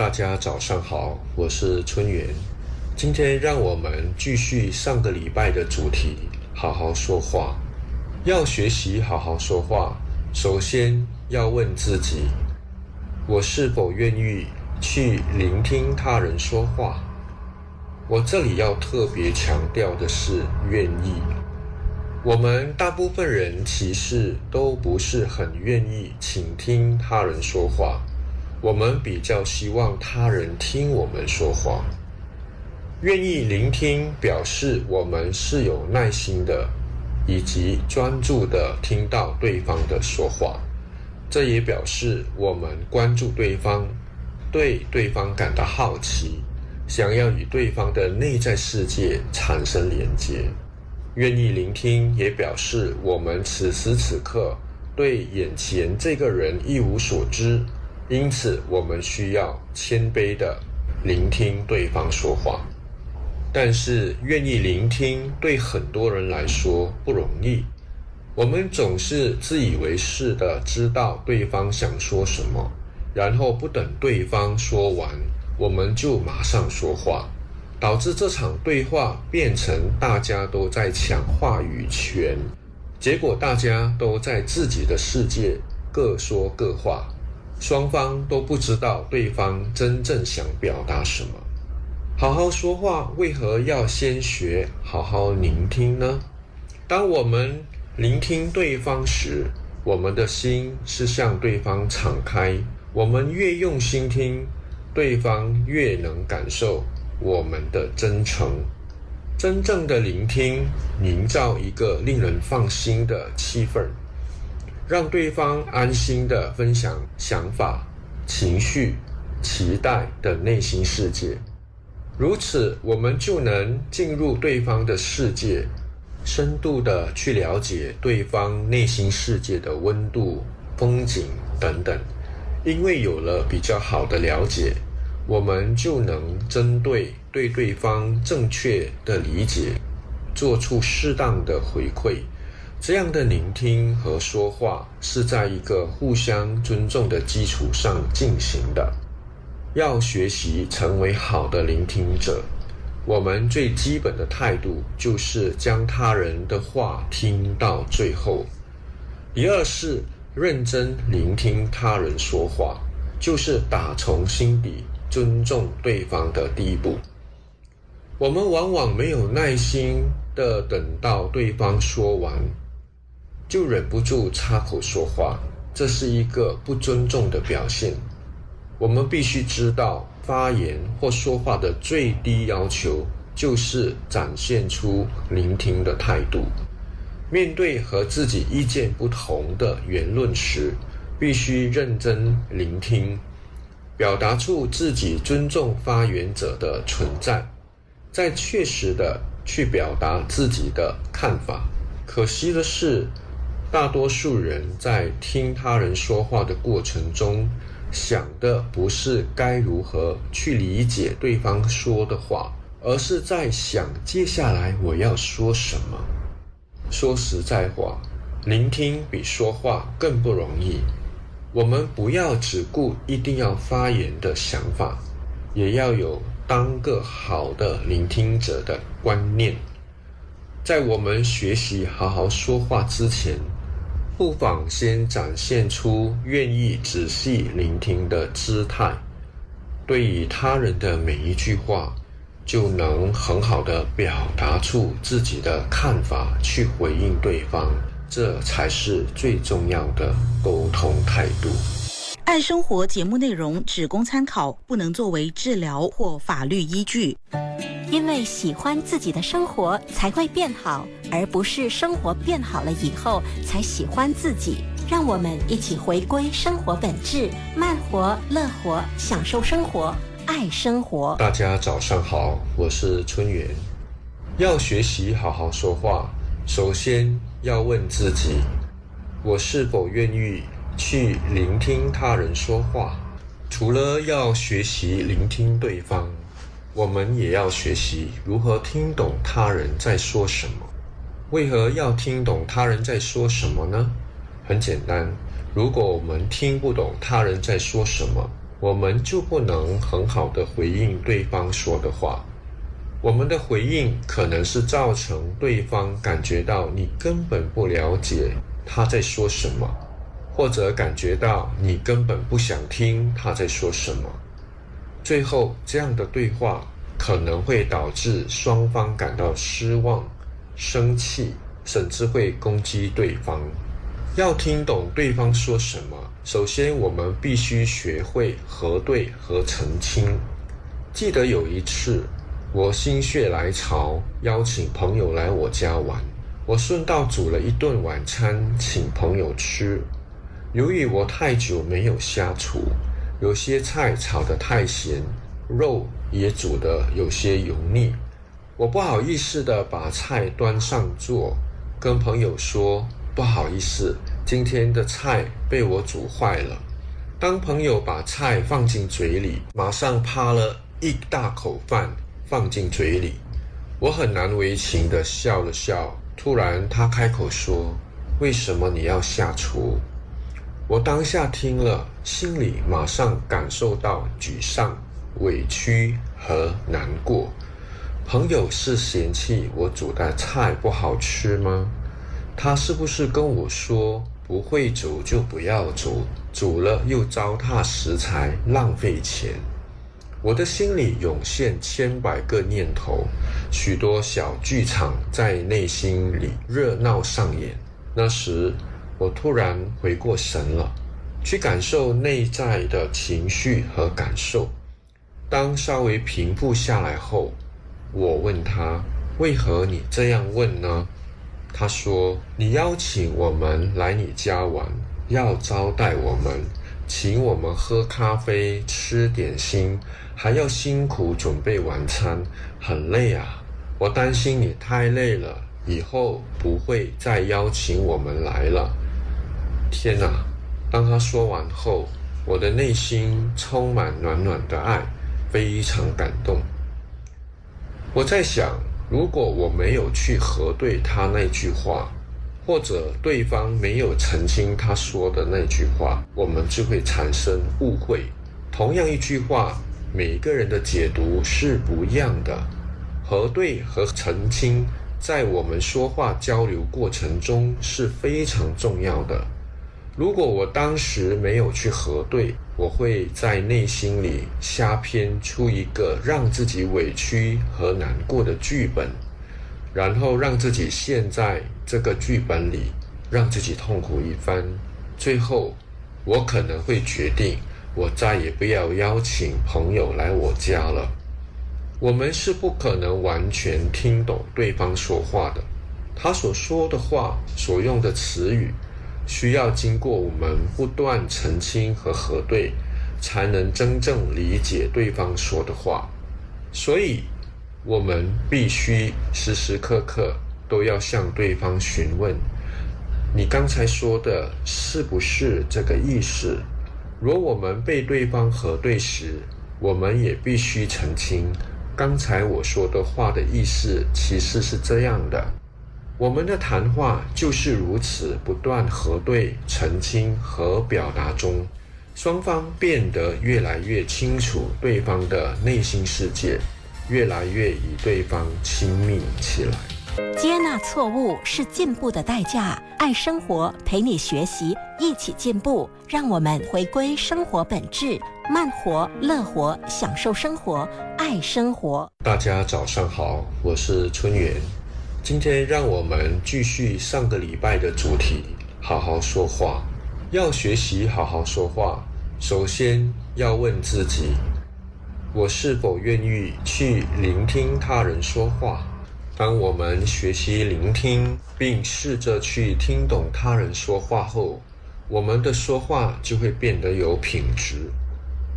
大家早上好，我是春元。今天让我们继续上个礼拜的主题，好好说话。要学习好好说话，首先要问自己：我是否愿意去聆听他人说话？我这里要特别强调的是愿意。我们大部分人其实都不是很愿意倾听他人说话。我们比较希望他人听我们说话，愿意聆听，表示我们是有耐心的，以及专注的听到对方的说话。这也表示我们关注对方，对对方感到好奇，想要与对方的内在世界产生连接。愿意聆听，也表示我们此时此刻对眼前这个人一无所知。因此，我们需要谦卑的聆听对方说话。但是，愿意聆听对很多人来说不容易。我们总是自以为是的知道对方想说什么，然后不等对方说完，我们就马上说话，导致这场对话变成大家都在抢话语权，结果大家都在自己的世界各说各话。双方都不知道对方真正想表达什么。好好说话，为何要先学好好聆听呢？当我们聆听对方时，我们的心是向对方敞开。我们越用心听，对方越能感受我们的真诚。真正的聆听，营造一个令人放心的气氛。让对方安心的分享想法、情绪、期待的内心世界，如此我们就能进入对方的世界，深度的去了解对方内心世界的温度、风景等等。因为有了比较好的了解，我们就能针对对对方正确的理解，做出适当的回馈。这样的聆听和说话是在一个互相尊重的基础上进行的。要学习成为好的聆听者，我们最基本的态度就是将他人的话听到最后。第二是认真聆听他人说话，就是打从心底尊重对方的第一步。我们往往没有耐心的等到对方说完。就忍不住插口说话，这是一个不尊重的表现。我们必须知道，发言或说话的最低要求就是展现出聆听的态度。面对和自己意见不同的言论时，必须认真聆听，表达出自己尊重发言者的存在，再确实的去表达自己的看法。可惜的是。大多数人在听他人说话的过程中，想的不是该如何去理解对方说的话，而是在想接下来我要说什么。说实在话，聆听比说话更不容易。我们不要只顾一定要发言的想法，也要有当个好的聆听者的观念。在我们学习好好说话之前，不妨先展现出愿意仔细聆听的姿态，对于他人的每一句话，就能很好的表达出自己的看法，去回应对方，这才是最重要的沟通态度。爱生活节目内容只供参考，不能作为治疗或法律依据。因为喜欢自己的生活才会变好，而不是生活变好了以后才喜欢自己。让我们一起回归生活本质，慢活、乐活，享受生活，爱生活。大家早上好，我是春元。要学习好好说话，首先要问自己：我是否愿意去聆听他人说话？除了要学习聆听对方。我们也要学习如何听懂他人在说什么。为何要听懂他人在说什么呢？很简单，如果我们听不懂他人在说什么，我们就不能很好的回应对方说的话。我们的回应可能是造成对方感觉到你根本不了解他在说什么，或者感觉到你根本不想听他在说什么。最后，这样的对话可能会导致双方感到失望、生气，甚至会攻击对方。要听懂对方说什么，首先我们必须学会核对和澄清。记得有一次，我心血来潮邀请朋友来我家玩，我顺道煮了一顿晚餐请朋友吃。由于我太久没有下厨，有些菜炒得太咸，肉也煮得有些油腻，我不好意思的把菜端上桌，跟朋友说。不好意思，今天的菜被我煮坏了。当朋友把菜放进嘴里，马上扒了一大口饭放进嘴里。我很难为情地笑了笑。突然，他开口说：“为什么你要下厨？”我当下听了，心里马上感受到沮丧、委屈和难过。朋友是嫌弃我煮的菜不好吃吗？他是不是跟我说不会煮就不要煮，煮了又糟蹋食材，浪费钱？我的心里涌现千百个念头，许多小剧场在内心里热闹上演。那时，我突然回过神了，去感受内在的情绪和感受。当稍微平复下来后，我问他：“为何你这样问呢？”他说：“你邀请我们来你家玩，要招待我们，请我们喝咖啡、吃点心，还要辛苦准备晚餐，很累啊！我担心你太累了，以后不会再邀请我们来了。”天哪！当他说完后，我的内心充满暖暖的爱，非常感动。我在想。如果我没有去核对他那句话，或者对方没有澄清他说的那句话，我们就会产生误会。同样一句话，每个人的解读是不一样的。核对和澄清在我们说话交流过程中是非常重要的。如果我当时没有去核对，我会在内心里瞎编出一个让自己委屈和难过的剧本，然后让自己陷在这个剧本里，让自己痛苦一番。最后，我可能会决定，我再也不要邀请朋友来我家了。我们是不可能完全听懂对方说话的，他所说的话，所用的词语。需要经过我们不断澄清和核对，才能真正理解对方说的话。所以，我们必须时时刻刻都要向对方询问：“你刚才说的是不是这个意思？”若我们被对方核对时，我们也必须澄清：“刚才我说的话的意思其实是这样的。”我们的谈话就是如此，不断核对、澄清和表达中，双方变得越来越清楚对方的内心世界，越来越与对方亲密起来。接纳错误是进步的代价。爱生活，陪你学习，一起进步。让我们回归生活本质，慢活、乐活，享受生活，爱生活。大家早上好，我是春元。今天让我们继续上个礼拜的主题，好好说话。要学习好好说话，首先要问自己：我是否愿意去聆听他人说话？当我们学习聆听，并试着去听懂他人说话后，我们的说话就会变得有品质。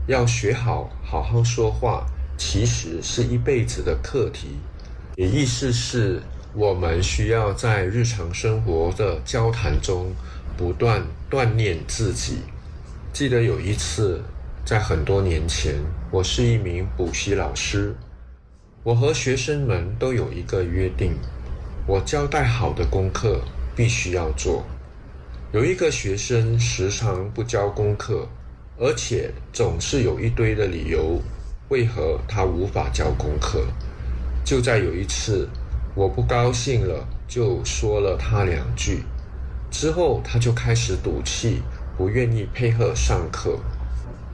要学好好好说话，其实是一辈子的课题，也意思是。我们需要在日常生活的交谈中不断锻炼自己。记得有一次，在很多年前，我是一名补习老师，我和学生们都有一个约定：我交代好的功课必须要做。有一个学生时常不交功课，而且总是有一堆的理由，为何他无法交功课。就在有一次，我不高兴了，就说了他两句，之后他就开始赌气，不愿意配合上课。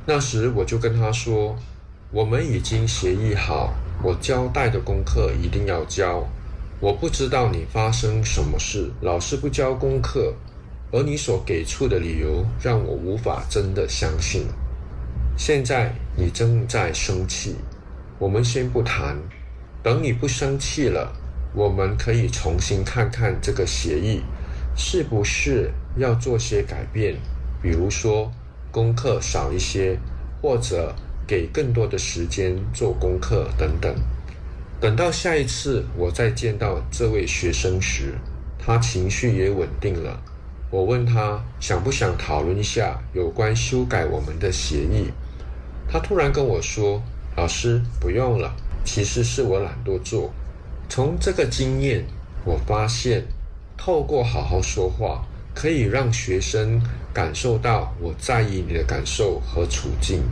那时我就跟他说：“我们已经协议好，我交代的功课一定要交。我不知道你发生什么事，老是不交功课，而你所给出的理由让我无法真的相信。现在你正在生气，我们先不谈。”等你不生气了，我们可以重新看看这个协议，是不是要做些改变？比如说功课少一些，或者给更多的时间做功课等等。等到下一次我再见到这位学生时，他情绪也稳定了。我问他想不想讨论一下有关修改我们的协议，他突然跟我说：“老师，不用了。”其实是我懒惰做。从这个经验，我发现，透过好好说话，可以让学生感受到我在意你的感受和处境。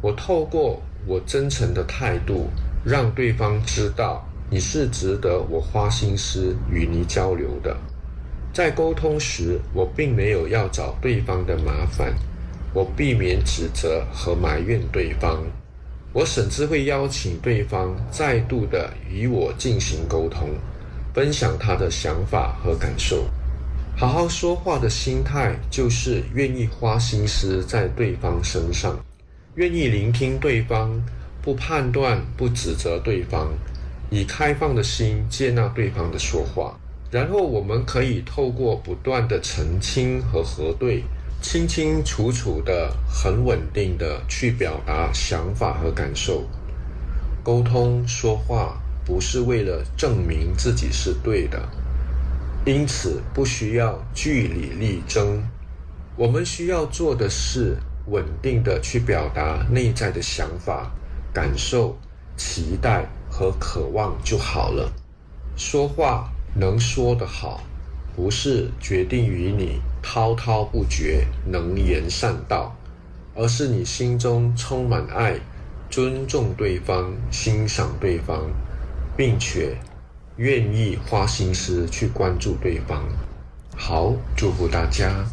我透过我真诚的态度，让对方知道你是值得我花心思与你交流的。在沟通时，我并没有要找对方的麻烦，我避免指责和埋怨对方。我甚至会邀请对方再度的与我进行沟通，分享他的想法和感受。好好说话的心态，就是愿意花心思在对方身上，愿意聆听对方，不判断、不指责对方，以开放的心接纳对方的说话。然后我们可以透过不断的澄清和核对。清清楚楚的、很稳定的去表达想法和感受，沟通说话不是为了证明自己是对的，因此不需要据理力争。我们需要做的是稳定的去表达内在的想法、感受、期待和渴望就好了。说话能说得好。不是决定于你滔滔不绝、能言善道，而是你心中充满爱，尊重对方、欣赏对方，并且愿意花心思去关注对方。好，祝福大家。